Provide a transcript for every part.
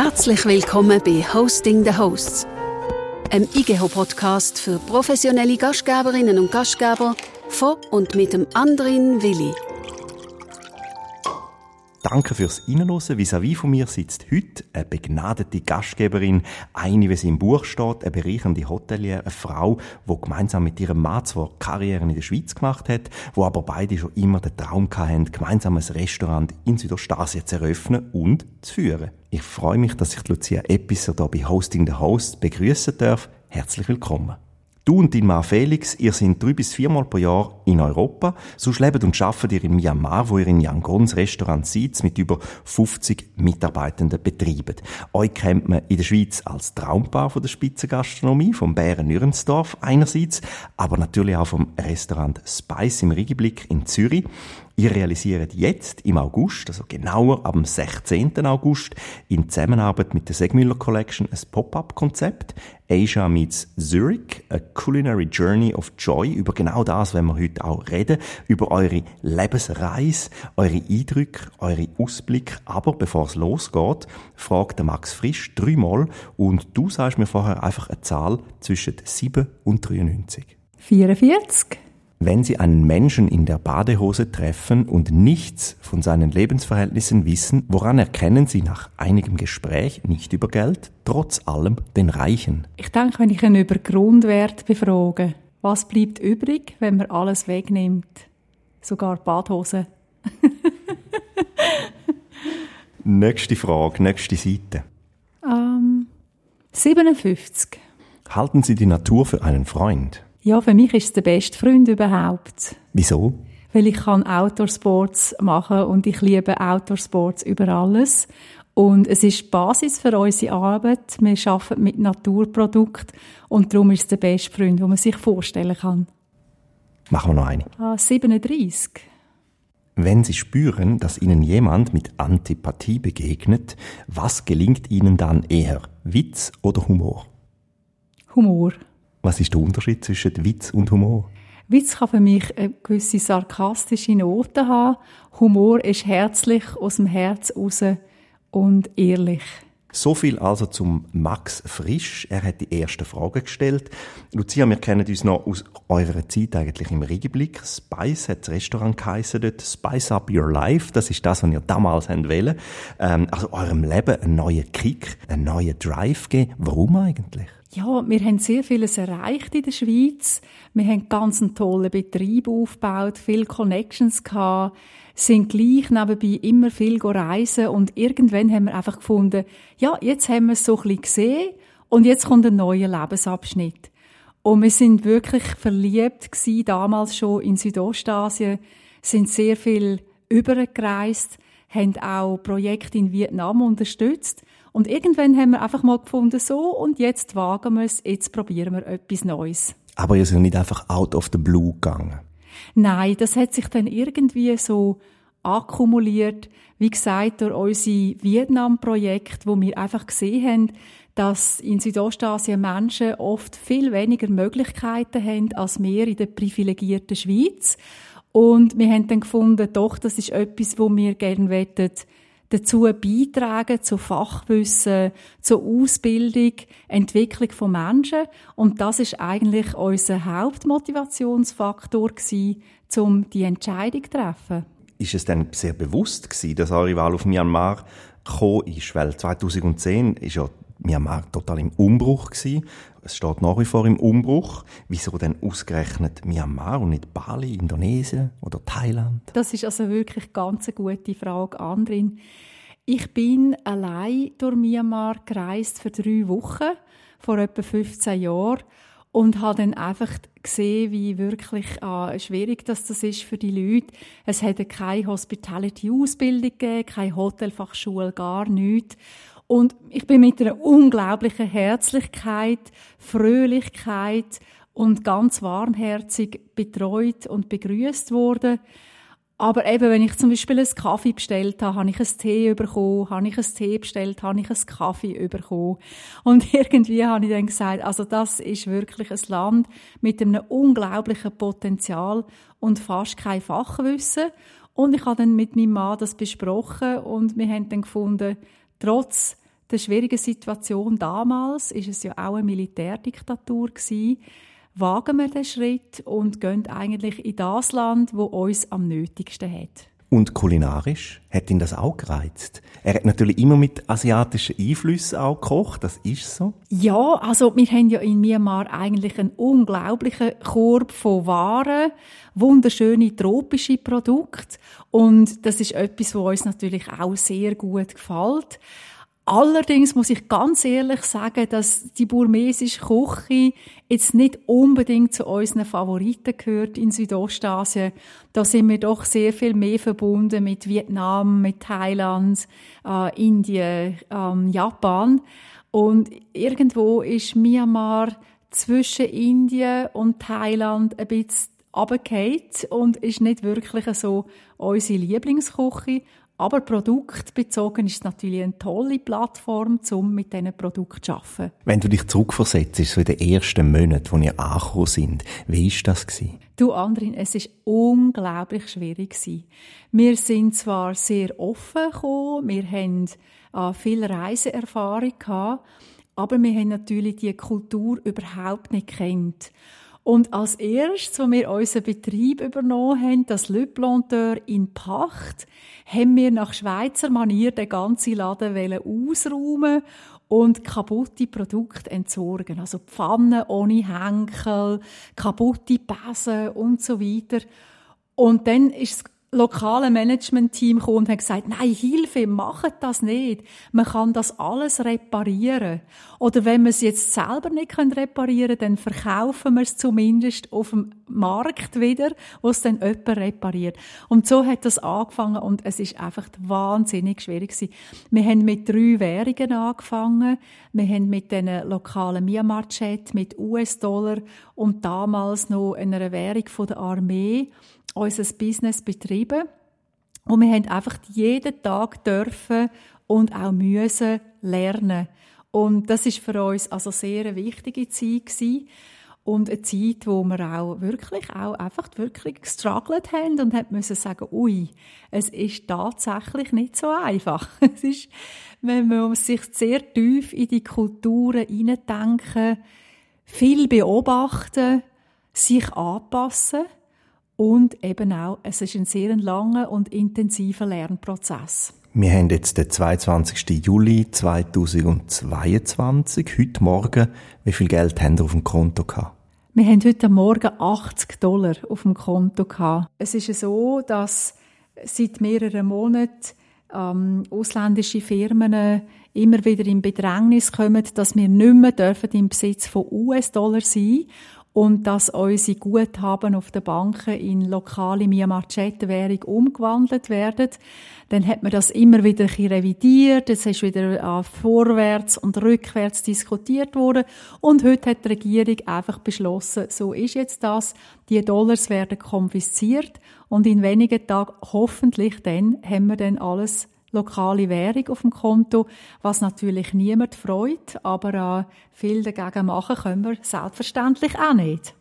Herzlich willkommen bei Hosting the Hosts, einem IGEHO-Podcast für professionelle Gastgeberinnen und Gastgeber von und mit dem Andrin Willi. Danke fürs Reinhören. Vis-à-vis von mir sitzt heute eine begnadete Gastgeberin, eine, wie sie im Buch steht, eine bereichernde Hotelier, eine Frau, die gemeinsam mit ihrem Mann zwar Karrieren in der Schweiz gemacht hat, wo aber beide schon immer den Traum hatten, gemeinsam ein Restaurant in Südostasien zu eröffnen und zu führen. Ich freue mich, dass ich Lucia Episode hier bei Hosting the Host begrüßen darf. Herzlich willkommen. Du und dein Mann Felix, ihr seid drei bis viermal pro Jahr in Europa. Sonst lebt und arbeitet ihr in Myanmar, wo ihr in Yangons Restaurant seid, mit über 50 Mitarbeitenden betreibt. Euch kennt man in der Schweiz als Traumpaar von der Spitzengastronomie, vom Bären Nürnsdorf einerseits, aber natürlich auch vom Restaurant Spice im Rigiblick in Zürich. Ihr realisiert jetzt im August, also genauer am 16. August, in Zusammenarbeit mit der Segmüller Collection ein Pop-up-Konzept. Asia meets Zurich, a culinary journey of joy. Über genau das wenn wir heute auch reden. Über eure Lebensreise, eure Eindrücke, eure Ausblick. Aber bevor es losgeht, fragt Max Frisch dreimal und du sagst mir vorher einfach eine Zahl zwischen 7 und 93. 44. Wenn Sie einen Menschen in der Badehose treffen und nichts von seinen Lebensverhältnissen wissen, woran erkennen Sie nach einigem Gespräch, nicht über Geld, trotz allem den Reichen? Ich denke, wenn ich ihn über Grundwert befrage, was bleibt übrig, wenn man alles wegnimmt? Sogar Badhose. nächste Frage, nächste Seite. Ähm, 57. Halten Sie die Natur für einen Freund? Ja, für mich ist es der beste Freund überhaupt. Wieso? Weil ich kann Outdoor-Sports machen und ich liebe Outdoor-Sports über alles. Und es ist die Basis für unsere Arbeit. Wir arbeiten mit Naturprodukten und darum ist es der beste Freund, den man sich vorstellen kann. Machen wir noch eine. Ah, 37. Wenn Sie spüren, dass Ihnen jemand mit Antipathie begegnet, was gelingt Ihnen dann eher? Witz oder Humor? Humor. Was ist der Unterschied zwischen Witz und Humor? Witz kann für mich eine gewisse sarkastische Note haben. Humor ist herzlich, aus dem Herz raus und ehrlich. So viel also zum Max Frisch. Er hat die erste Frage gestellt. Lucia, wir kennen uns noch aus eurer Zeit eigentlich im Regenblick. Spice hat das Restaurant geheissen dort. Spice Up Your Life. Das ist das, was ihr damals wollt. Ähm, also eurem Leben einen neuen Kick, einen neuen Drive geben. Warum eigentlich? Ja, wir haben sehr vieles erreicht in der Schweiz. Wir haben ganz einen tollen Betrieb aufgebaut, viele Connections gehabt, sind gleich nebenbei immer viel reisen und irgendwann haben wir einfach gefunden, ja, jetzt haben wir es so ein bisschen gesehen und jetzt kommt ein neuer Lebensabschnitt. Und wir sind wirklich verliebt gewesen, damals schon in Südostasien, sind sehr viel übergereist, haben auch Projekte in Vietnam unterstützt und irgendwann haben wir einfach mal gefunden, so, und jetzt wagen wir es, jetzt probieren wir etwas Neues. Aber ihr seid nicht einfach out of the blue gegangen? Nein, das hat sich dann irgendwie so akkumuliert, wie gesagt, durch unsere Vietnam-Projekt, wo wir einfach gesehen haben, dass in Südostasien Menschen oft viel weniger Möglichkeiten haben als wir in der privilegierten Schweiz. Und wir haben dann gefunden, doch, das ist etwas, wo wir gerne wollen, dazu beitragen, zu Fachwissen, zur Ausbildung, Entwicklung von Menschen. Und das ist eigentlich unser Hauptmotivationsfaktor gewesen, um die Entscheidung zu treffen. Ist es dann sehr bewusst gewesen, dass eure Wahl auf Myanmar gekommen ist? Weil 2010 ist ja Myanmar total im Umbruch gewesen. Es steht nach wie vor im Umbruch. Wieso denn ausgerechnet Myanmar und nicht Bali, Indonesien oder Thailand? Das ist also wirklich ganz eine gute Frage, Andrin. Ich bin allein durch Myanmar gereist für drei Wochen vor etwa 15 Jahren und habe dann einfach gesehen, wie wirklich äh, schwierig das, das ist für die Leute. Es hätte keine Hospitality-Ausbildung gegeben, keine Hotelfachschule, gar nichts. Und ich bin mit einer unglaublichen Herzlichkeit, Fröhlichkeit und ganz warmherzig betreut und begrüßt worden. Aber eben, wenn ich zum Beispiel einen Kaffee bestellt habe, habe ich einen Tee bekommen, habe ich einen Tee bestellt, habe ich einen Kaffee bekommen. Und irgendwie habe ich dann gesagt, also das ist wirklich ein Land mit einem unglaublichen Potenzial und fast kein Fachwissen. Und ich habe dann mit meinem Mann das besprochen und wir haben dann gefunden, trotz der schwierigen Situation damals, ist es ja auch eine Militärdiktatur gewesen, wagen wir den Schritt und gehen eigentlich in das Land, wo uns am nötigsten hat. Und kulinarisch hat ihn das auch gereizt. Er hat natürlich immer mit asiatischen Einflüssen auch gekocht, das ist so. Ja, also wir haben ja in Myanmar eigentlich einen unglaublichen Korb von Waren, wunderschöne tropische Produkte und das ist etwas, was uns natürlich auch sehr gut gefällt. Allerdings muss ich ganz ehrlich sagen, dass die burmesische Küche jetzt nicht unbedingt zu unseren Favoriten gehört in Südostasien. Da sind wir doch sehr viel mehr verbunden mit Vietnam, mit Thailand, äh, Indien, ähm, Japan. Und irgendwo ist Myanmar zwischen Indien und Thailand ein bisschen runtergefallen und ist nicht wirklich so unsere Lieblingsküche. Aber produktbezogen ist es natürlich eine tolle Plattform, um mit diesen Produkten zu arbeiten. Wenn du dich zurückversetzt, so in den ersten Monaten, als ihr angekommen sind, wie war das? Gewesen? Du, Andrin, es war unglaublich schwierig. Gewesen. Wir sind zwar sehr offen gekommen, wir haben äh, viel Reiseerfahrung gehabt, aber wir haben natürlich die Kultur überhaupt nicht kennt. Und als erstes, als wir unseren Betrieb übernommen haben, das Le Planteur in Pacht, haben wir nach Schweizer Manier den ganzen Laden ausräumen und kaputte Produkte entsorgen. Also Pfannen ohne Henkel, kaputte Besen und so weiter. Und dann ist es lokale Management-Team gekommen und hat gesagt, nein, Hilfe, macht das nicht. Man kann das alles reparieren. Oder wenn wir es jetzt selber nicht reparieren können, dann verkaufen wir es zumindest auf dem Markt wieder, wo es dann jemand repariert. Und so hat das angefangen und es ist einfach wahnsinnig schwierig gewesen. Wir haben mit drei Währungen angefangen. Wir haben mit den lokalen Myanmar-Chat, mit US-Dollar und damals noch einer Währung von der Armee unser Business betrieben. Und wir haben einfach jeden Tag dürfen und auch müssen lernen. Und das ist für uns also sehr eine wichtige Zeit gewesen. Und eine Zeit, wo wir auch wirklich, auch einfach wirklich gestruggelt haben und hat müssen sagen, ui, es ist tatsächlich nicht so einfach. Es ist, wenn man sich sehr tief in die Kulturen hineindenken, viel beobachten, sich anpassen und eben auch, es ist ein sehr langer und intensiver Lernprozess. Wir haben jetzt den 22. Juli 2022, heute Morgen. Wie viel Geld haben Sie auf dem Konto gehabt? Wir haben heute Morgen 80 Dollar auf dem Konto gehabt. Es ist so, dass seit mehreren Monaten ähm, ausländische Firmen immer wieder in Bedrängnis kommen, dass wir nicht mehr dürfen im Besitz von US-Dollar sein und dass unsere Guthaben auf den Banken in lokale Myanmar-Chat-Währung umgewandelt werden. Dann hat man das immer wieder revidiert, es ist wieder äh, vorwärts und rückwärts diskutiert worden. Und heute hat die Regierung einfach beschlossen, so ist jetzt das, die Dollars werden konfisziert. Und in wenigen Tagen hoffentlich dann haben wir dann alles lokale Währung auf dem Konto, was natürlich niemand freut, aber äh, viel dagegen machen können wir selbstverständlich auch nicht.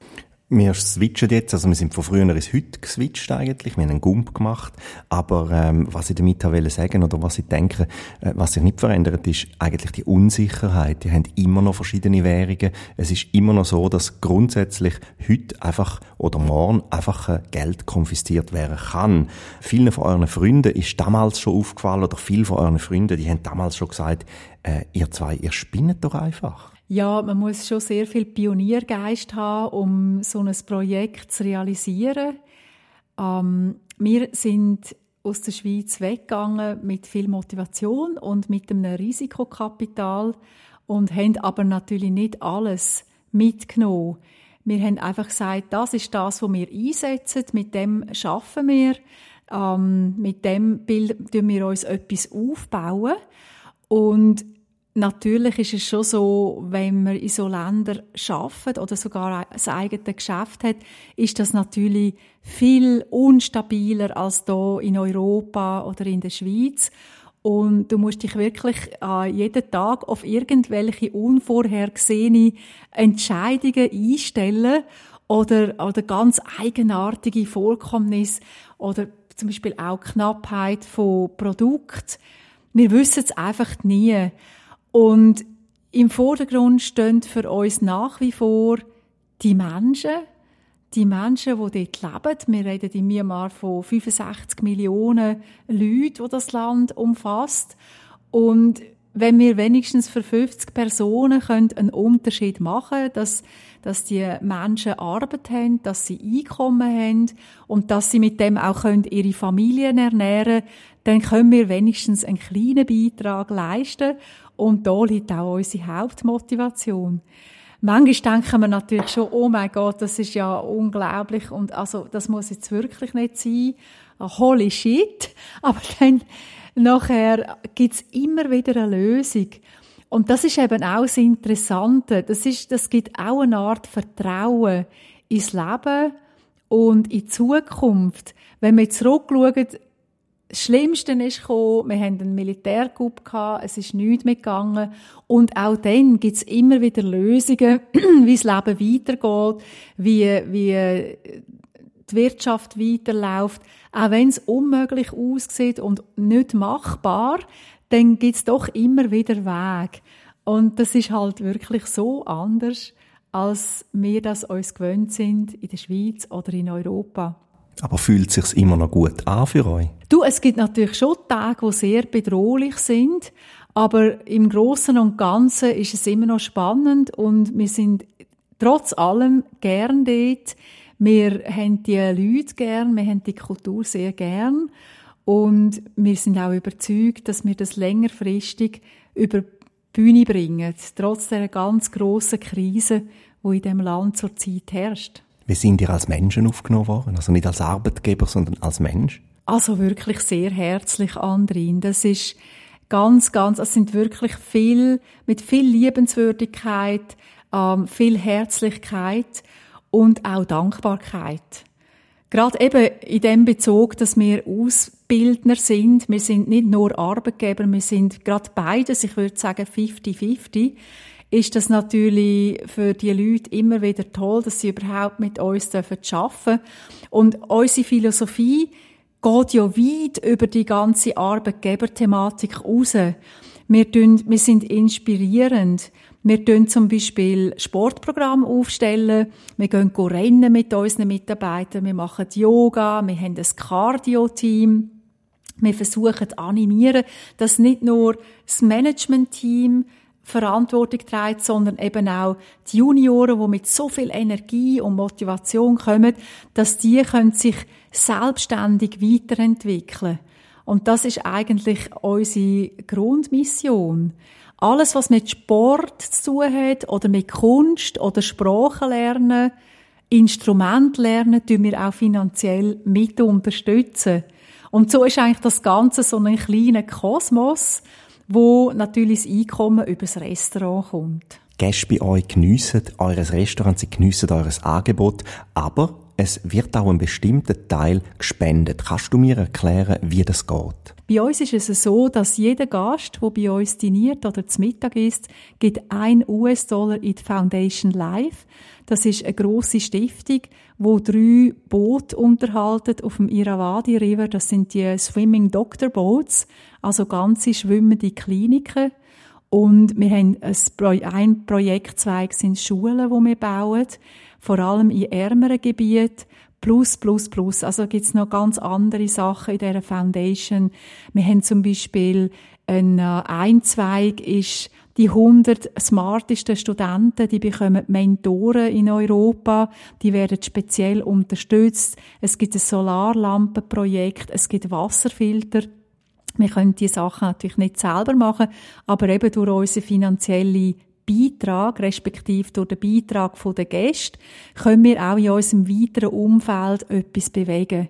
Wir switchen jetzt, also wir sind von früher ins heute geswitcht eigentlich, wir haben einen Gump gemacht, aber ähm, was ich damit wollte sagen oder was ich denke, äh, was sich nicht verändert, ist eigentlich die Unsicherheit. Die haben immer noch verschiedene Währungen. Es ist immer noch so, dass grundsätzlich heute einfach oder morgen einfach äh, Geld konfisziert werden kann. Vielen von euren Freunden ist damals schon aufgefallen oder viele von euren Freunden, die haben damals schon gesagt, äh, ihr zwei, ihr spinnet doch einfach. Ja, man muss schon sehr viel Pioniergeist haben, um so ein Projekt zu realisieren. Ähm, wir sind aus der Schweiz weggegangen mit viel Motivation und mit einem Risikokapital und haben aber natürlich nicht alles mitgenommen. Wir haben einfach gesagt, das ist das, was wir einsetzen, mit dem schaffen wir, ähm, mit dem bilden wir uns etwas aufbauen und Natürlich ist es schon so, wenn man in so Ländern schafft oder sogar ein eigenes Geschäft hat, ist das natürlich viel unstabiler als hier in Europa oder in der Schweiz. Und du musst dich wirklich äh, jeden Tag auf irgendwelche unvorhergesehene Entscheidungen einstellen oder, oder ganz eigenartige Vorkommnisse oder zum Beispiel auch Knappheit von Produkten. Wir wissen es einfach nie. Und im Vordergrund stehen für uns nach wie vor die Menschen, die Menschen, die dort leben. Wir reden in Myanmar von 65 Millionen Leuten, die das Land umfasst. Und wenn wir wenigstens für 50 Personen einen Unterschied machen können, dass, dass die Menschen Arbeit haben, dass sie Einkommen haben und dass sie mit dem auch ihre Familien ernähren können, dann können wir wenigstens einen kleinen Beitrag leisten. Und da liegt auch unsere Hauptmotivation. Manchmal denken wir natürlich schon, oh mein Gott, das ist ja unglaublich und also, das muss jetzt wirklich nicht sein. Holy shit. Aber dann, nachher gibt's immer wieder eine Lösung. Und das ist eben auch das Interessante. Das ist, das gibt auch eine Art Vertrauen ins Leben und in die Zukunft. Wenn wir zurückschauen, das Schlimmste ist gekommen, wir hatten einen Militärcoup gehabt, es ist nichts mehr gegangen. Und auch dann gibt es immer wieder Lösungen, wie das Leben weitergeht, wie, wie die Wirtschaft weiterläuft. Auch wenn es unmöglich aussieht und nicht machbar, dann gibt es doch immer wieder Weg. Und das ist halt wirklich so anders, als wir das uns gewöhnt sind in der Schweiz oder in Europa. Aber fühlt sich's immer noch gut an für euch? Du, es gibt natürlich schon Tage, die sehr bedrohlich sind, aber im Großen und Ganzen ist es immer noch spannend und wir sind trotz allem gern dort. Wir haben die Leute gern, wir haben die Kultur sehr gern und wir sind auch überzeugt, dass wir das längerfristig über die Bühne bringen, trotz der ganz grossen Krise, die in dem Land zurzeit herrscht. Wie sind ihr als Menschen aufgenommen worden? Also nicht als Arbeitgeber, sondern als Mensch? Also wirklich sehr herzlich, Andrin. Das ist ganz, ganz, es sind wirklich viel, mit viel Liebenswürdigkeit, ähm, viel Herzlichkeit und auch Dankbarkeit. Gerade eben in dem Bezug, dass wir Ausbildner sind. Wir sind nicht nur Arbeitgeber, wir sind gerade beides, ich würde sagen 50-50 ist das natürlich für die Leute immer wieder toll, dass sie überhaupt mit uns arbeiten dürfen. Und unsere Philosophie geht ja weit über die ganze Arbeitgeberthematik raus. Wir, tun, wir sind inspirierend. Wir tun zum Beispiel Sportprogramm aufstellen. Wir gehen rennen mit unseren Mitarbeitern. Wir machen Yoga. Wir haben ein Cardio-Team. Wir versuchen zu animieren, dass nicht nur das Management-Team Verantwortung trägt, sondern eben auch die Junioren, die mit so viel Energie und Motivation kommen, dass die können sich selbstständig weiterentwickeln. Und das ist eigentlich unsere Grundmission. Alles, was mit Sport zu tun hat oder mit Kunst oder Sprachen lernen, Instrument lernen, tun wir auch finanziell mit unterstützen. Und so ist eigentlich das Ganze so ein kleiner Kosmos, wo natürlich das Einkommen über das Restaurant kommt. Gäste bei euch geniessen eures Restaurant, sie geniessen eures Angebot, aber es wird auch ein bestimmter Teil gespendet. Kannst du mir erklären, wie das geht? Bei uns ist es so, dass jeder Gast, der bei uns diniert oder zum Mittag isst, gibt ein US-Dollar in die Foundation Life. Das ist eine grosse Stiftung, wo drei Boote unterhalten auf dem Irrawaddy River. Das sind die Swimming Doctor Boats, also ganze schwimmende Kliniken. Und wir haben ein Projektzweig sind Schulen, wo wir bauen, vor allem in ärmeren Gebieten plus, plus, plus. Also gibt's noch ganz andere Sachen in dieser Foundation. Wir haben zum Beispiel ein, äh, ein Zweig ist die 100 smartesten Studenten, die bekommen Mentoren in Europa, die werden speziell unterstützt. Es gibt ein Solarlampenprojekt, es gibt Wasserfilter. Wir können die Sachen natürlich nicht selber machen, aber eben durch unsere finanzielle Beitrag, respektive durch den Beitrag der Gäste, können wir auch in unserem weiteren Umfeld etwas bewegen.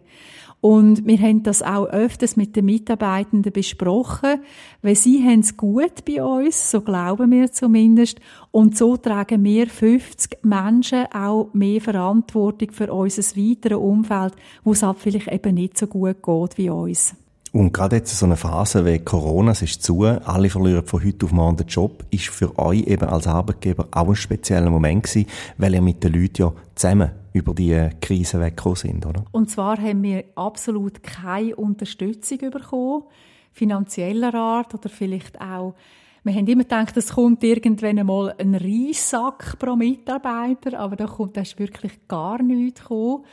Und wir haben das auch öfters mit den Mitarbeitenden besprochen, weil sie haben es gut bei uns, so glauben wir zumindest. Und so tragen wir 50 Menschen auch mehr Verantwortung für unser weiteres Umfeld, wo es halt vielleicht eben nicht so gut geht wie uns. Und gerade jetzt so eine Phase wie Corona, es ist zu, alle verlieren von heute auf morgen den Job, ist für euch eben als Arbeitgeber auch ein spezieller Moment gewesen, weil ihr mit den Leuten ja zusammen über die Krise weggekommen sind, oder? Und zwar haben wir absolut keine Unterstützung bekommen, finanzieller Art oder vielleicht auch Wir haben immer gedacht, es kommt irgendwann einmal ein Reissack pro Mitarbeiter, aber da kommt das wirklich gar nichts gekommen.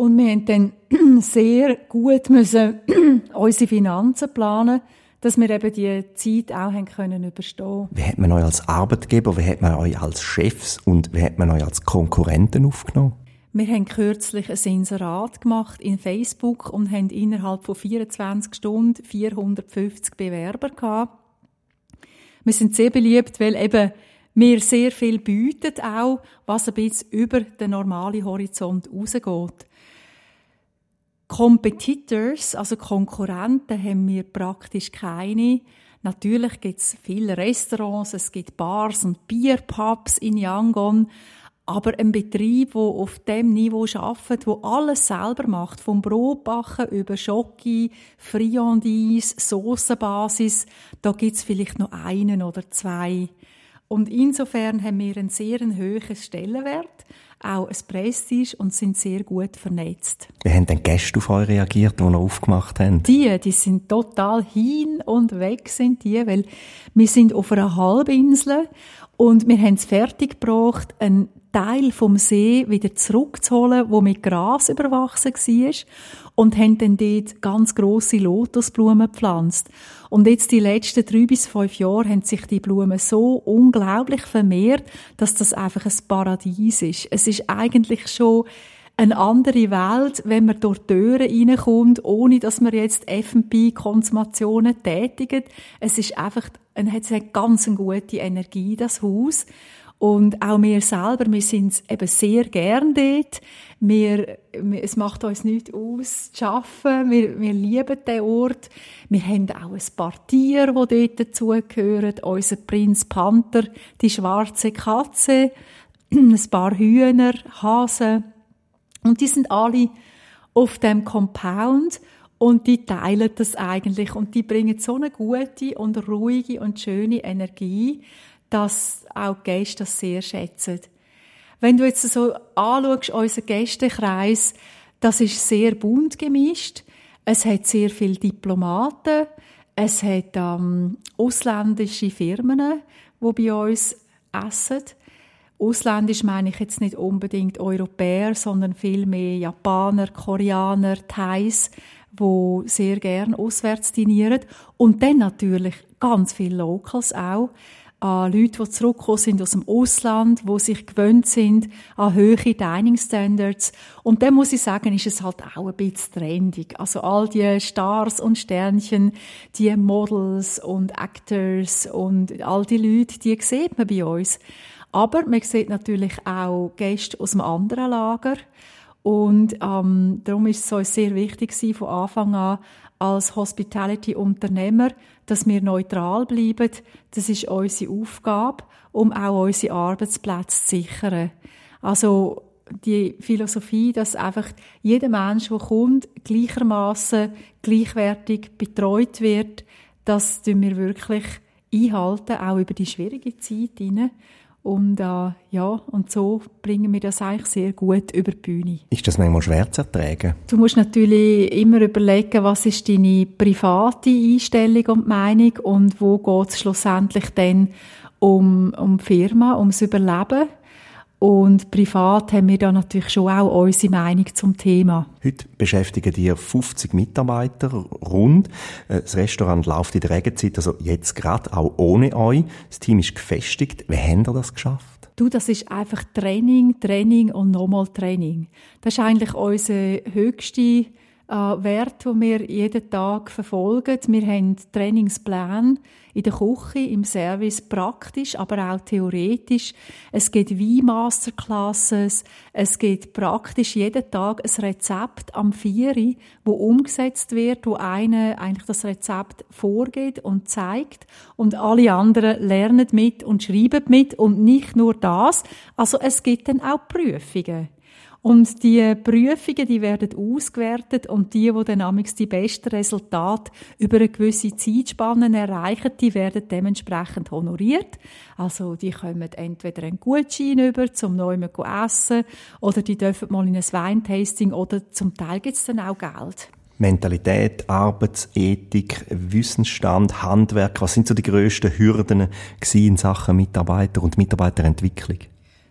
Und wir haben dann sehr gut müssen unsere Finanzen planen, dass wir eben die Zeit auch haben können überstehen. Wie hat man euch als Arbeitgeber, wie hat man euch als Chefs und wie hat man euch als Konkurrenten aufgenommen? Wir haben kürzlich ein Inserat gemacht in Facebook und haben innerhalb von 24 Stunden 450 Bewerber gehabt. Wir sind sehr beliebt, weil eben wir sehr viel bieten auch, was ein bisschen über den normalen Horizont rausgeht. Competitors, also Konkurrenten, haben wir praktisch keine. Natürlich gibt es viele Restaurants, es gibt Bars und Bierpubs in Yangon, aber ein Betrieb, der auf dem Niveau arbeitet, wo alles selber macht, vom Brotbacken über Schoki, Friandise, Soßenbasis, da gibt es vielleicht noch einen oder zwei. Und insofern haben wir einen sehr hohen Stellenwert auch ein Prestige und sind sehr gut vernetzt. Wie haben denn Gäste auf euch reagiert, die ihr aufgemacht haben? Die, die sind total hin und weg sind die, weil wir sind auf einer Halbinsel und wir haben es fertiggebracht, einen Teil vom See wieder zurückzuholen, wo mit Gras überwachsen war und haben dann dort ganz grosse Lotusblumen gepflanzt. Und jetzt die letzten drei bis fünf Jahre haben sich die Blumen so unglaublich vermehrt, dass das einfach ein Paradies ist. Es ist eigentlich schon eine andere Welt, wenn man durch die Türen reinkommt, ohne dass man jetzt F&B-Konsumationen tätigt. Es ist einfach, es hat ganz eine gute Energie, das Haus. Und auch wir selber, wir sind eben sehr gern dort. Wir, es macht uns nichts aus, zu arbeiten. Wir, wir lieben den Ort. Wir haben auch ein paar Tiere, die dort dazugehören. Unser Prinz Panther, die schwarze Katze, ein paar Hühner, Hasen. Und die sind alle auf dem Compound und die teilen das eigentlich und die bringen so eine gute und ruhige und schöne Energie dass auch die Gäste das sehr schätzen. Wenn du jetzt so anschaust, unseren Gästekreis, das ist sehr bunt gemischt. Es hat sehr viele Diplomaten, es hat ähm, ausländische Firmen, die bei uns essen. Ausländisch meine ich jetzt nicht unbedingt Europäer, sondern vielmehr Japaner, Koreaner, Thais, wo sehr gern auswärts dinieren. Und dann natürlich ganz viele Locals auch an Leute, die zurückgekommen sind aus dem Ausland, die sich gewöhnt sind an hohe Dining Standards. Und dann muss ich sagen, ist es halt auch ein bisschen trendig. Also all die Stars und Sternchen, die Models und Actors und all die Leute, die sieht man bei uns. Aber man sieht natürlich auch Gäste aus einem anderen Lager. Und ähm, darum ist es uns sehr wichtig von Anfang an, als Hospitality-Unternehmer, dass wir neutral bleiben. Das ist unsere Aufgabe, um auch unsere Arbeitsplätze zu sichern. Also die Philosophie, dass einfach jeder Mensch, der kommt, gleichermaßen gleichwertig betreut wird, das tun wir wirklich einhalten, auch über die schwierige Zeit hinein. Und äh, ja, und so bringen wir das eigentlich sehr gut über die Bühne. Ist das manchmal schwer zu ertragen? Du musst natürlich immer überlegen, was ist deine private Einstellung und Meinung und wo geht es schlussendlich dann um, um die Firma, ums Überleben. Und privat haben wir da natürlich schon auch unsere Meinung zum Thema. Heute beschäftigen die 50 Mitarbeiter rund. Äh, das Restaurant läuft in der Regenzeit, also jetzt gerade auch ohne euch. Das Team ist gefestigt. Wie habt ihr das geschafft? Du, das ist einfach Training, Training und nochmal Training. Das ist eigentlich unser höchster äh, Wert, den wir jeden Tag verfolgen. Wir haben Trainingspläne in der Küche, im Service praktisch, aber auch theoretisch. Es gibt Wein-Masterclasses, es gibt praktisch jeden Tag ein Rezept am Vieri, wo umgesetzt wird, wo einer eigentlich das Rezept vorgeht und zeigt und alle anderen lernen mit und schreiben mit und nicht nur das. Also es gibt dann auch Prüfungen. Und die Prüfungen, die werden ausgewertet und die, die dann die besten Resultate über eine gewisse Zeitspanne erreichen, die werden dementsprechend honoriert. Also die kommen entweder einen Gutschein über, zum neuen essen oder die dürfen mal in ein Weintasting oder zum Teil gibt es dann auch Geld. Mentalität, Arbeitsethik, Wissensstand, Handwerk? Was sind so die grössten Hürden in Sachen Mitarbeiter und Mitarbeiterentwicklung?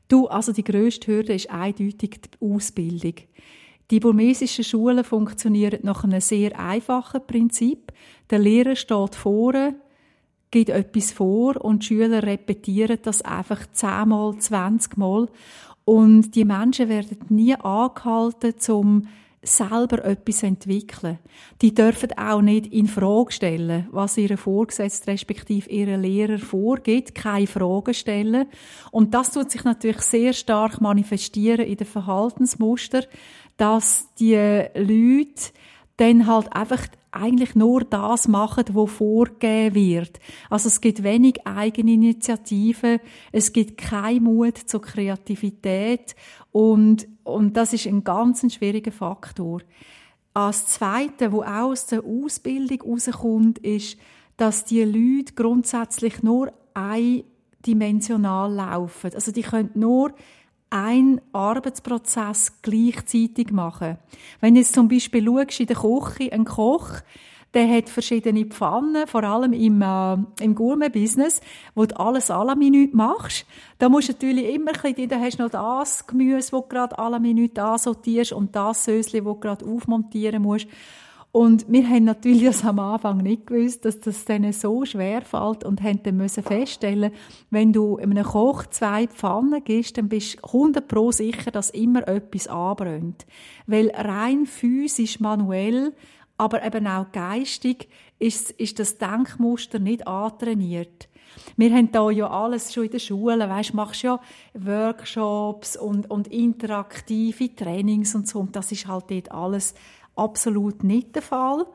Du, also die grösste Hürde ist eindeutig die Ausbildung. Die burmesischen Schulen funktionieren nach einem sehr einfachen Prinzip. Der Lehrer steht vorne, gibt etwas vor und die Schüler repetieren das einfach zehnmal, zwanzigmal. Und die Menschen werden nie angehalten, um selber etwas entwickeln. Die dürfen auch nicht in Frage stellen, was ihre Vorgesetzte respektive ihre Lehrer vorgibt, keine Fragen stellen. Und das tut sich natürlich sehr stark manifestieren in den Verhaltensmuster, dass die Leute dann halt einfach eigentlich nur das machen, was vorgegeben wird. Also es gibt wenig Eigeninitiative, es gibt keinen Mut zur Kreativität und, und das ist ein ganz schwieriger Faktor. Als Zweite, wo auch aus der Ausbildung herauskommt, ist, dass die Leute grundsätzlich nur eindimensional laufen. Also die können nur ein Arbeitsprozess gleichzeitig machen. Wenn du jetzt zum Beispiel schaust, in der Küche, ein Koch, der hat verschiedene Pfannen, vor allem im, äh, im Gourmet-Business, wo du alles alle Minute machst. Da musst du natürlich immer ein bisschen, da hast du noch das Gemüse, das du gerade alle Minute ansortierst und das Sösli, das du gerade aufmontieren musst. Und wir haben natürlich das am Anfang nicht gewusst, dass das denen so schwer fällt und haben dann müssen feststellen, wenn du einem Koch zwei Pfannen gibst, dann bist du 100 pro sicher, dass immer etwas anbrennt. Weil rein physisch, manuell, aber eben auch geistig ist, ist das Denkmuster nicht antrainiert. Wir haben da ja alles schon in der Schule, weißt, machst ja Workshops und, und interaktive Trainings und so, und das ist halt dort alles absolut nicht der Fall.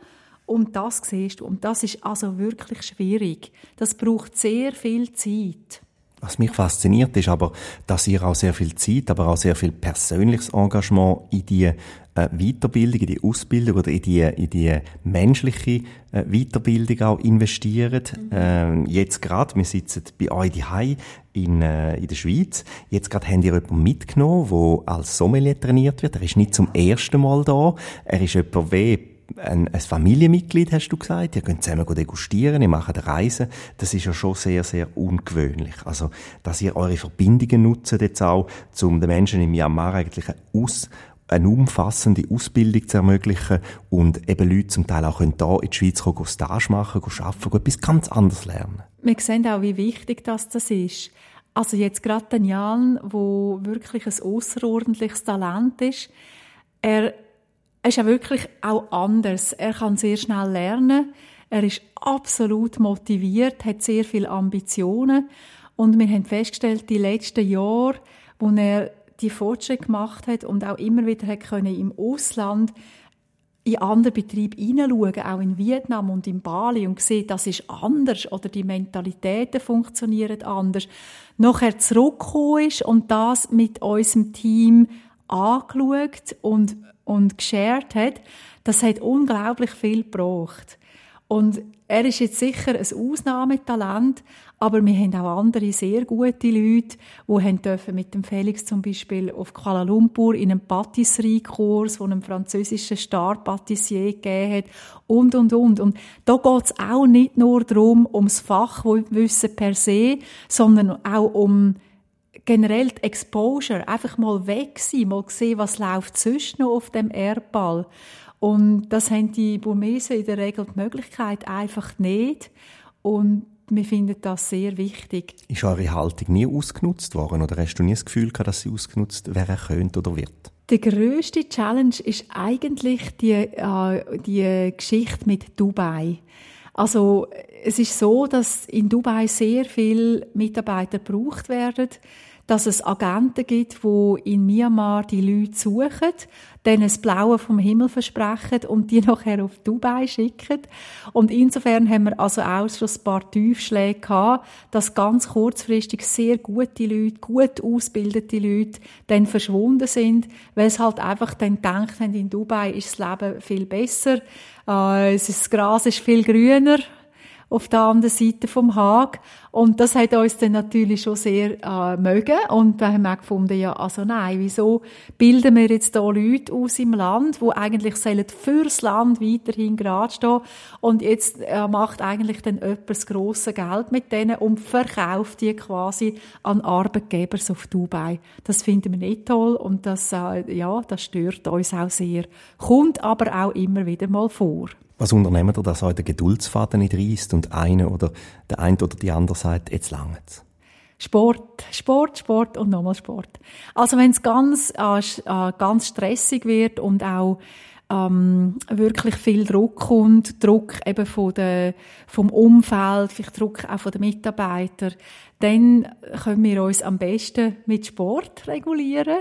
Und das siehst du. Und das ist also wirklich schwierig. Das braucht sehr viel Zeit. Was mich fasziniert, ist aber, dass ihr auch sehr viel Zeit, aber auch sehr viel persönliches Engagement in die äh, Weiterbildung, in die Ausbildung oder in die, in die menschliche äh, Weiterbildung auch investiert. Mhm. Ähm, jetzt gerade, wir sitzen bei euch daheim in, äh, in der Schweiz. Jetzt gerade habt ihr jemanden mitgenommen, der als Sommelier trainiert wird. Er ist nicht zum ersten Mal da. Er ist jemand wie ein, ein Familienmitglied, hast du gesagt. Ihr könnt zusammen degustieren, ihr macht Reisen. Das ist ja schon sehr, sehr ungewöhnlich. Also, dass ihr eure Verbindungen nutzt jetzt auch, um den Menschen in Myanmar eigentlich eine, Aus, eine umfassende Ausbildung zu ermöglichen und eben Leute zum Teil auch können hier in die Schweiz kommen, Stage machen, arbeiten, etwas ganz anderes lernen. Wir sehen auch, wie wichtig das, das ist. Also jetzt gerade Jan, wo wirklich ein außerordentliches Talent ist, er er ist ja wirklich auch anders. Er kann sehr schnell lernen. Er ist absolut motiviert, hat sehr viele Ambitionen. Und wir haben festgestellt, die letzten Jahre, wo er die Fortschritte gemacht hat und auch immer wieder hat können im Ausland in andere Betriebe hineinschauen, auch in Vietnam und in Bali und sehen, das ist anders oder die Mentalitäten funktionieren anders. Nachher zurückgekommen ist und das mit unserem Team angeschaut und und geshared hat, das hat unglaublich viel gebraucht. Und er ist jetzt sicher ein Ausnahmetalent, aber wir haben auch andere sehr gute Leute, die haben dürfen mit dem Felix zum Beispiel auf Kuala Lumpur in einem Patisserie-Kurs, wo einem französischen Star-Patissier gegeben hat und, und, und. Und da geht es auch nicht nur darum, ums Fachwissen per se, sondern auch um generell die Exposure, einfach mal weg sein, mal sehen, was läuft sonst noch auf dem Erdball. Und das haben die Burmesen in der Regel die Möglichkeit einfach nicht. Und wir finden das sehr wichtig. Ist eure Haltung nie ausgenutzt worden oder hast du nie das Gefühl gehabt, dass sie ausgenutzt werden könnte oder wird? Die grösste Challenge ist eigentlich die, äh, die Geschichte mit Dubai. Also es ist so, dass in Dubai sehr viele Mitarbeiter gebraucht werden dass es Agenten gibt, die in Myanmar die Leute suchen, denen das Blaue vom Himmel versprechen und die nachher auf Dubai schicken. Und insofern haben wir also auch schon ein paar Tiefschläge gehabt, dass ganz kurzfristig sehr gute Leute, gut ausgebildete Leute dann verschwunden sind, weil es halt einfach dann gedacht haben, in Dubai ist das Leben viel besser, äh, das Gras ist viel grüner, auf der anderen Seite vom Haag. Und das hat uns dann natürlich schon sehr äh, mögen. Und da haben wir gefunden, ja, also nein, wieso bilden wir jetzt hier Leute aus im Land, die eigentlich sollen fürs Land weiterhin gerade stehen und jetzt äh, macht eigentlich dann jemand das grosse Geld mit denen und verkauft die quasi an Arbeitgeber auf Dubai. Das finden wir nicht toll und das, äh, ja, das stört uns auch sehr. Kommt aber auch immer wieder mal vor. Was unternehmen ihr, dass euch Geduldsfaden nicht reißt und eine oder der eine oder die andere sagt, jetzt langt's? Sport, Sport, Sport und nochmal Sport. Also wenn es ganz, äh, äh, ganz stressig wird und auch ähm, wirklich viel Druck kommt, Druck eben von der, vom Umfeld, vielleicht Druck auch von den Mitarbeitern, dann können wir uns am besten mit Sport regulieren.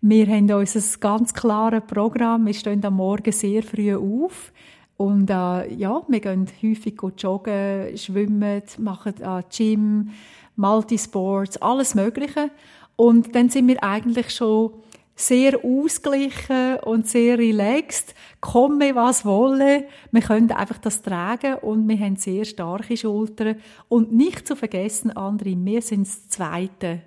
Wir haben ein ganz klares Programm. Wir stehen am Morgen sehr früh auf. Und äh, ja, wir gehen häufig joggen, schwimmen, machen äh, Gym, Multisports, alles Mögliche. Und dann sind wir eigentlich schon sehr ausgeglichen und sehr relaxed. Komme, was wolle. Wir können einfach das tragen und wir haben sehr starke Schultern. Und nicht zu vergessen, andere, wir sind das Zweite.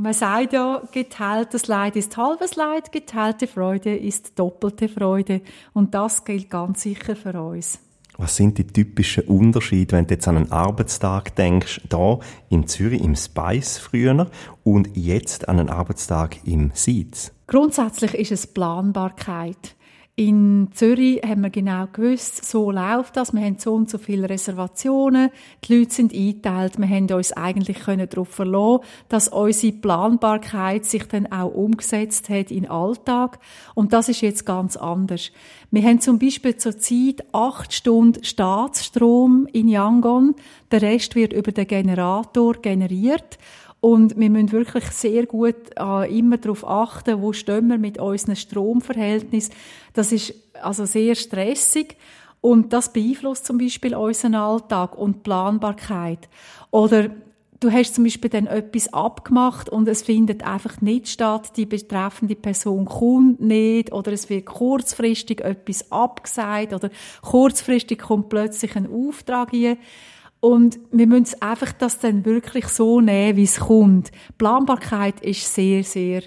Man sagt ja, geteiltes Leid ist halbes Leid, geteilte Freude ist doppelte Freude. Und das gilt ganz sicher für uns. Was sind die typischen Unterschiede, wenn du jetzt an einen Arbeitstag denkst, da in Zürich im Spice früher und jetzt an einen Arbeitstag im Seeds? Grundsätzlich ist es Planbarkeit. In Zürich haben wir genau gewusst, so läuft das. Wir haben so und so viele Reservationen. Die Leute sind eingeteilt. Wir haben uns eigentlich darauf verlassen, dass unsere Planbarkeit sich dann auch umgesetzt hat in Alltag. Und das ist jetzt ganz anders. Wir haben zum Beispiel zurzeit acht Stunden Staatsstrom in Yangon. Der Rest wird über den Generator generiert. Und wir müssen wirklich sehr gut äh, immer darauf achten, wo stehen wir mit unseren Stromverhältnissen. Das ist also sehr stressig. Und das beeinflusst zum Beispiel unseren Alltag und Planbarkeit. Oder du hast zum Beispiel dann etwas abgemacht und es findet einfach nicht statt, die betreffende Person kommt nicht oder es wird kurzfristig etwas abgesagt oder kurzfristig kommt plötzlich ein Auftrag hier. Und wir müssen einfach das dann wirklich so nehmen, wie es kommt. Planbarkeit ist sehr, sehr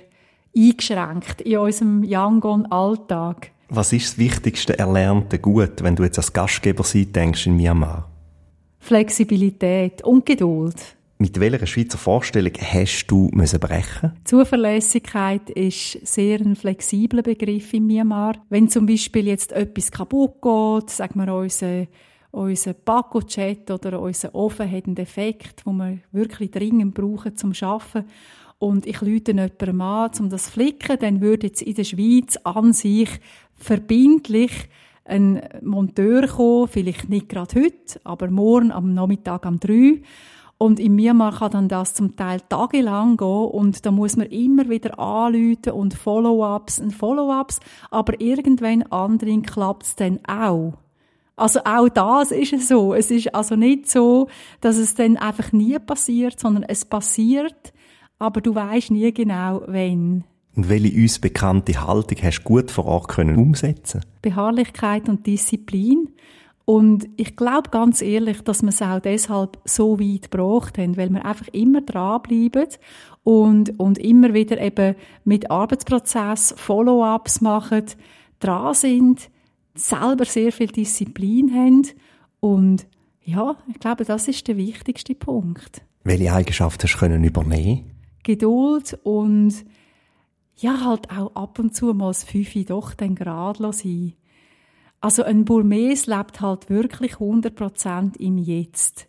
eingeschränkt in unserem Yangon-Alltag. Was ist das wichtigste erlernte Gut, wenn du jetzt als Gastgeber sein denkst in Myanmar? Flexibilität und Geduld. Mit welcher Schweizer Vorstellung hast du müssen brechen? Zuverlässigkeit ist sehr ein flexibler Begriff in Myanmar. Wenn zum Beispiel jetzt etwas kaputt geht, sagen wir unser unser Paco-Chat oder unser Ofen hat einen Defekt, den wir wirklich dringend brauchen zum Arbeiten. Und ich lüte jemandem an, um das zu flicken, dann würde jetzt in der Schweiz an sich verbindlich ein Monteur kommen, vielleicht nicht gerade heute, aber morgen am Nachmittag um drei. Und in Myanmar kann dann das zum Teil tagelang gehen und da muss man immer wieder anrufen und Follow-ups und Follow-ups, aber irgendwann anderen klappt es dann auch. Also auch das ist so. Es ist also nicht so, dass es dann einfach nie passiert, sondern es passiert, aber du weißt nie genau, wann. Und welche uns bekannte Haltung hast du gut vor Ort können umsetzen? Beharrlichkeit und Disziplin. Und ich glaube ganz ehrlich, dass wir es auch deshalb so weit gebracht haben, weil wir einfach immer dranbleiben und, und immer wieder eben mit Arbeitsprozess Follow-ups machen, dran sind, selber sehr viel Disziplin haben und ja, ich glaube, das ist der wichtigste Punkt. Welche Eigenschaft hast du können übernehmen? Geduld und ja, halt auch ab und zu mal das Fünfe doch dann gerade sein. Also ein Burmes lebt halt wirklich 100% im Jetzt.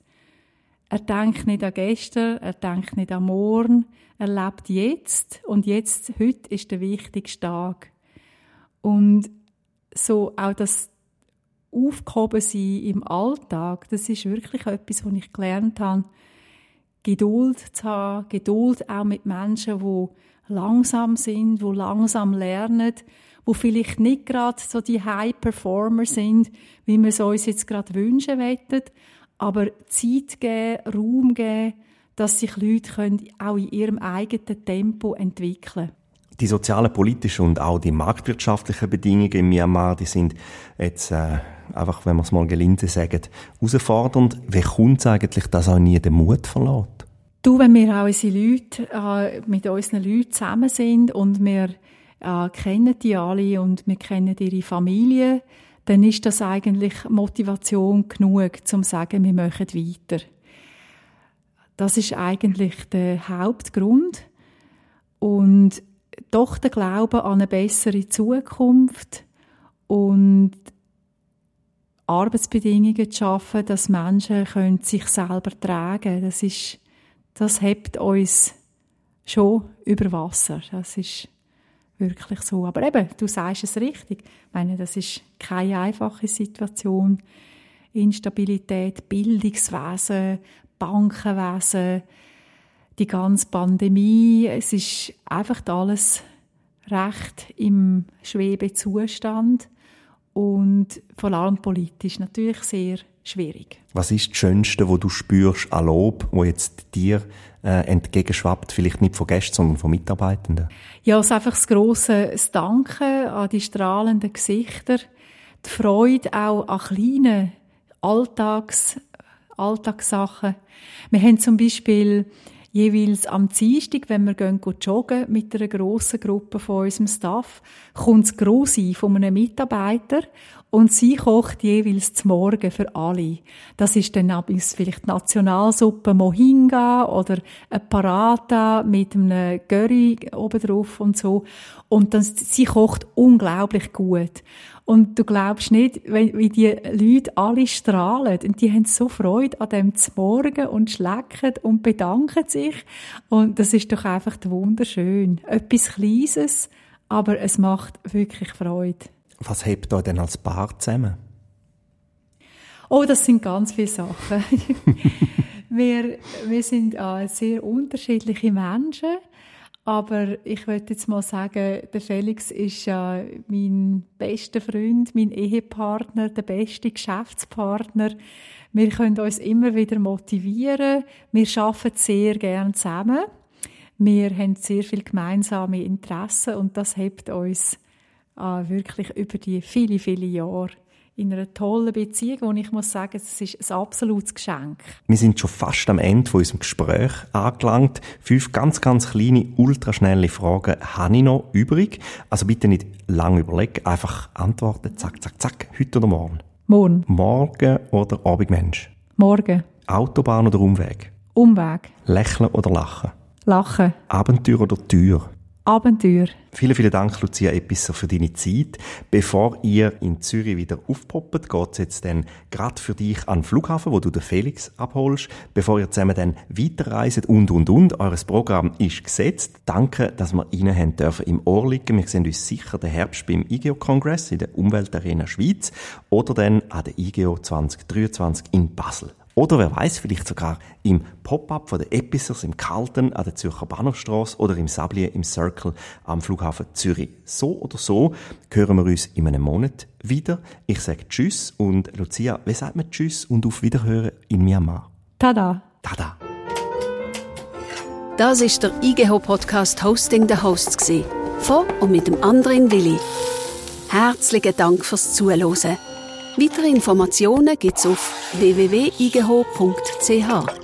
Er denkt nicht an gestern, er denkt nicht an morgen, er lebt jetzt und jetzt, heute ist der wichtigste Tag. Und so auch das Aufgehoben sein im Alltag, das ist wirklich etwas, was ich gelernt habe, Geduld zu haben, Geduld auch mit Menschen, die langsam sind, die langsam lernen, wo vielleicht nicht gerade so die High Performer sind, wie wir es uns jetzt gerade wünschen wollen, aber Zeit geben, Raum geben, dass sich Leute können auch in ihrem eigenen Tempo entwickeln können. Die sozialen, politischen und auch die marktwirtschaftlichen Bedingungen in Myanmar, die sind jetzt äh, einfach, wenn man es mal gelinde sagt, herausfordernd. Wie kommt es eigentlich, dass auch nie den Mut verlässt? Du, wenn wir auch unsere Leute, äh, mit unseren Leuten zusammen sind und wir äh, kennen die alle und wir kennen ihre Familie, dann ist das eigentlich Motivation genug, zum zu sagen, wir machen weiter. Das ist eigentlich der Hauptgrund. Und doch der Glaube an eine bessere Zukunft und Arbeitsbedingungen zu schaffen, dass Menschen können sich selber tragen Das ist, das hebt uns schon über Wasser. Das ist wirklich so. Aber eben, du sagst es richtig. Ich meine, das ist keine einfache Situation. Instabilität, Bildungswesen, Bankenwesen, die ganze Pandemie. Es ist einfach alles recht im Schwebezustand und vor allem politisch natürlich sehr schwierig. Was ist das Schönste, wo du spürst an Lob, wo jetzt dir äh, entgegenschwappt, vielleicht nicht von Gästen, sondern von Mitarbeitenden? Ja, es ist einfach das grosse Danken an die strahlenden Gesichter, die Freude auch an kleinen Alltags, Alltagssachen. Wir haben zum Beispiel jeweils am Dienstag, wenn wir gehen joggen mit einer grossen Gruppe von unserem Staff, kommt das Grossi von einem Mitarbeiter und sie kocht jeweils zum Morgen für alle. Das ist dann abends vielleicht Nationalsuppe Mohinga oder ein Parata mit einem Curry oben drauf und so. Und dann, sie kocht unglaublich gut. Und du glaubst nicht, wie die Leute alle strahlen. Und die haben so Freude an dem Morgen und schlecken und bedanken sich. Und das ist doch einfach wunderschön. Etwas Kleines, aber es macht wirklich Freude. Was hebt euch denn als Paar zusammen? Oh, das sind ganz viele Sachen. wir, wir sind äh, sehr unterschiedliche Menschen. Aber ich würde jetzt mal sagen, der Felix ist ja mein bester Freund, mein Ehepartner, der beste Geschäftspartner. Wir können uns immer wieder motivieren. Wir arbeiten sehr gern zusammen. Wir haben sehr viel gemeinsame Interessen und das hebt uns äh, wirklich über die viele, viele Jahre in einer tollen Beziehung, und ich muss sagen, es ist ein absolutes Geschenk. Wir sind schon fast am Ende von unserem Gespräch angelangt. Fünf ganz, ganz kleine, ultraschnelle Fragen habe ich noch übrig. Also bitte nicht lange überlegen, einfach antworten, zack, zack, zack, heute oder morgen? Morgen. Morgen oder Abendmensch? Morgen. Autobahn oder Umweg? Umweg. Lächeln oder lachen? Lachen. Abenteuer oder Tür? Abenteuer. Vielen, vielen Dank, Lucia Episser, für deine Zeit. Bevor ihr in Zürich wieder aufpoppt, geht's jetzt dann gerade für dich an den Flughafen, wo du den Felix abholst, bevor ihr zusammen dann weiterreist und, und, und. Eures Programm ist gesetzt. Danke, dass wir Ihnen haben dürfen im Ohr liegen. Wir sehen uns sicher den Herbst beim IGO-Kongress in der Umweltarena Schweiz oder dann an der IGO 2023 in Basel. Oder wer weiß, vielleicht sogar im Pop-up von der Episers im Kalten an der Zürcher Bahnhofstrasse oder im Sablier im Circle am Flughafen Zürich. So oder so hören wir uns in einem Monat wieder. Ich sage Tschüss und Lucia, wie sagt man Tschüss und auf Wiederhören in Myanmar? Tada! Tada! Das ist der IGH Podcast Hosting the Hosts von und mit dem anderen Willi. Herzlichen Dank fürs Zuhören. Weitere Informationen gibt's auf www.igho.ch.